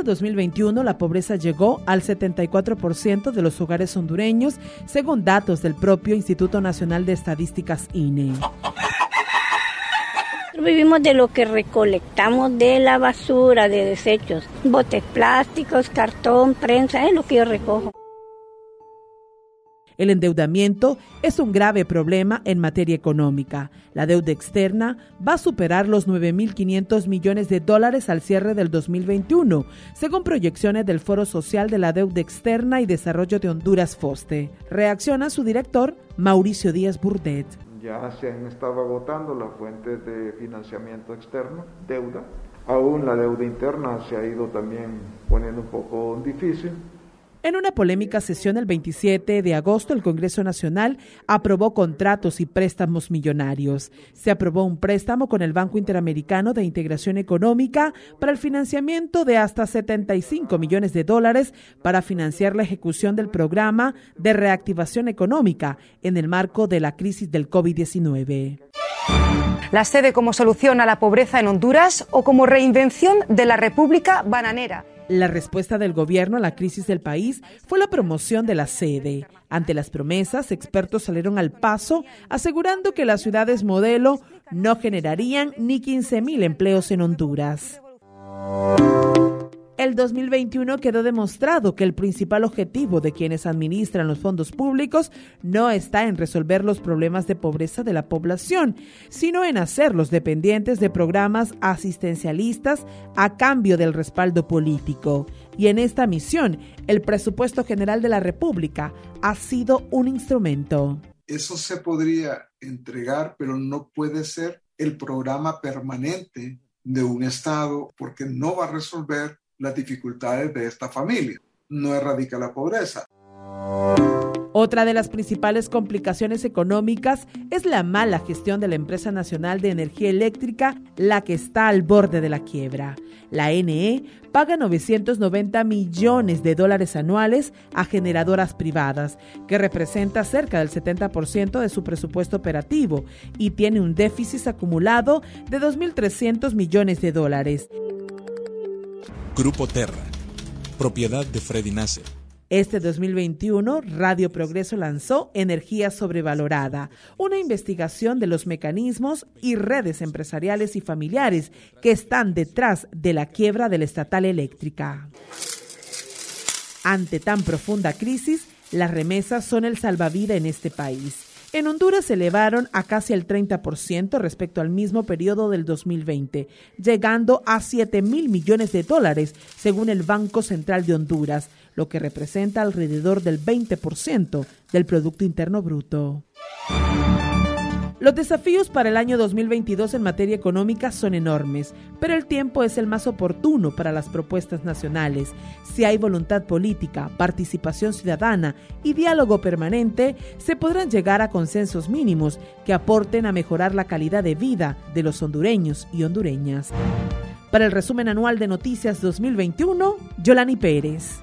este 2021 la pobreza llegó al 74% de los hogares hondureños, según datos del propio Instituto Nacional de Estadísticas INE. Vivimos de lo que recolectamos de la basura, de desechos, botes plásticos, cartón, prensa, es lo que yo recojo. El endeudamiento es un grave problema en materia económica. La deuda externa va a superar los 9.500 millones de dólares al cierre del 2021, según proyecciones del Foro Social de la Deuda Externa y Desarrollo de Honduras FOSTE. Reacciona su director, Mauricio Díaz Burdet. Ya se han estado agotando las fuentes de financiamiento externo, deuda. Aún la deuda interna se ha ido también poniendo un poco difícil en una polémica sesión el 27 de agosto, el Congreso Nacional aprobó contratos y préstamos millonarios. Se aprobó un préstamo con el Banco Interamericano de Integración Económica para el financiamiento de hasta 75 millones de dólares para financiar la ejecución del programa de reactivación económica en el marco de la crisis del COVID-19. La sede como solución a la pobreza en Honduras o como reinvención de la República Bananera. La respuesta del gobierno a la crisis del país fue la promoción de la sede. Ante las promesas, expertos salieron al paso asegurando que las ciudades modelo no generarían ni 15.000 empleos en Honduras el 2021 quedó demostrado que el principal objetivo de quienes administran los fondos públicos no está en resolver los problemas de pobreza de la población, sino en hacerlos dependientes de programas asistencialistas a cambio del respaldo político. Y en esta misión, el presupuesto general de la República ha sido un instrumento. Eso se podría entregar, pero no puede ser el programa permanente de un Estado porque no va a resolver las dificultades de esta familia. No erradica la pobreza. Otra de las principales complicaciones económicas es la mala gestión de la empresa nacional de energía eléctrica, la que está al borde de la quiebra. La NE paga 990 millones de dólares anuales a generadoras privadas, que representa cerca del 70% de su presupuesto operativo y tiene un déficit acumulado de 2.300 millones de dólares. Grupo Terra, propiedad de Freddy Nasser. Este 2021, Radio Progreso lanzó Energía Sobrevalorada, una investigación de los mecanismos y redes empresariales y familiares que están detrás de la quiebra de la estatal eléctrica. Ante tan profunda crisis, las remesas son el salvavidas en este país. En Honduras se elevaron a casi el 30% respecto al mismo periodo del 2020, llegando a 7 mil millones de dólares, según el Banco Central de Honduras, lo que representa alrededor del 20% del Producto Interno Bruto. Los desafíos para el año 2022 en materia económica son enormes, pero el tiempo es el más oportuno para las propuestas nacionales. Si hay voluntad política, participación ciudadana y diálogo permanente, se podrán llegar a consensos mínimos que aporten a mejorar la calidad de vida de los hondureños y hondureñas. Para el resumen anual de Noticias 2021, Yolani Pérez.